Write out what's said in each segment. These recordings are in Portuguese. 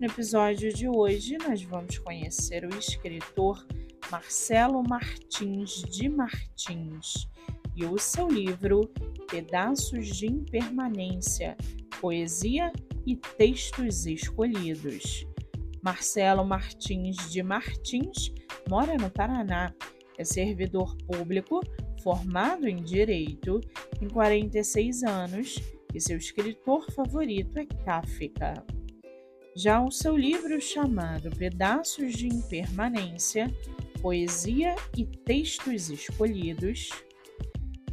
No episódio de hoje, nós vamos conhecer o escritor Marcelo Martins de Martins e o seu livro Pedaços de Impermanência, Poesia e Textos Escolhidos. Marcelo Martins de Martins mora no Paraná, é servidor público, formado em Direito, tem 46 anos e seu escritor favorito é Kafka. Já o seu livro chamado Pedaços de Impermanência, Poesia e Textos Escolhidos,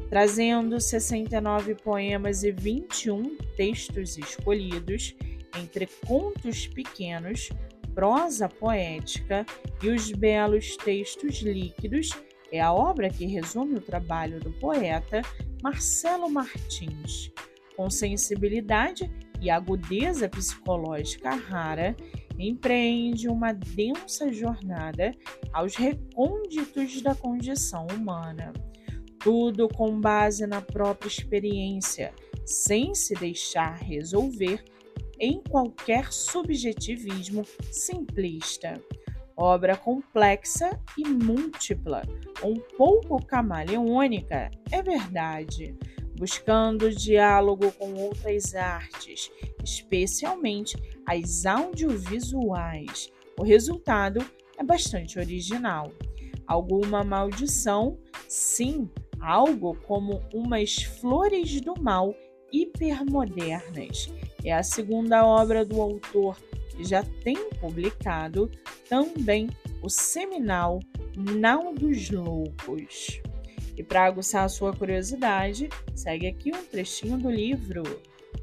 trazendo 69 poemas e 21 textos escolhidos entre contos pequenos, prosa poética e os belos textos líquidos, é a obra que resume o trabalho do poeta Marcelo Martins. Com sensibilidade e agudeza psicológica rara, empreende uma densa jornada aos recônditos da condição humana. Tudo com base na própria experiência, sem se deixar resolver em qualquer subjetivismo simplista. Obra complexa e múltipla, um pouco camaleônica, é verdade buscando diálogo com outras artes, especialmente as audiovisuais. O resultado é bastante original. Alguma maldição? Sim, algo como umas flores do mal hipermodernas. É a segunda obra do autor que já tem publicado também o seminal Nau dos Loucos. E para aguçar a sua curiosidade, segue aqui um trechinho do livro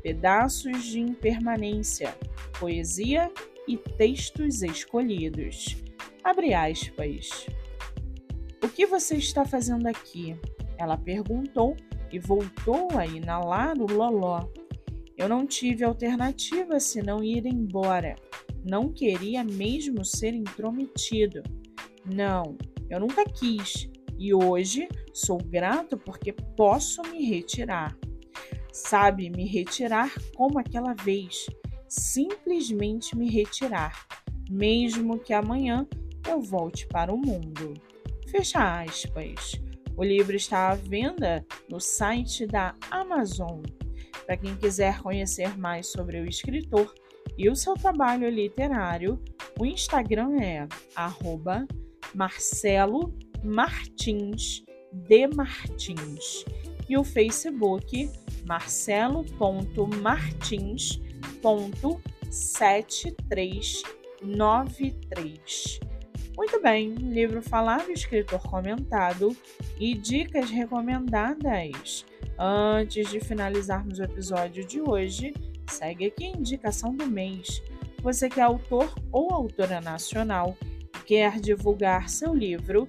Pedaços de Impermanência, Poesia e Textos Escolhidos. Abre aspas. O que você está fazendo aqui? Ela perguntou e voltou a inalar o loló. Eu não tive alternativa senão ir embora. Não queria mesmo ser intrometido. Não, eu nunca quis. E hoje sou grato porque posso me retirar. Sabe, me retirar como aquela vez, simplesmente me retirar, mesmo que amanhã eu volte para o mundo. Fecha aspas. O livro está à venda no site da Amazon. Para quem quiser conhecer mais sobre o escritor e o seu trabalho literário, o Instagram é Marcelo Martins de Martins e o Facebook marcelo.martins.7393. Muito bem, livro falado, escritor comentado e dicas recomendadas. Antes de finalizarmos o episódio de hoje, segue aqui a indicação do mês. Você que é autor ou autora nacional quer divulgar seu livro,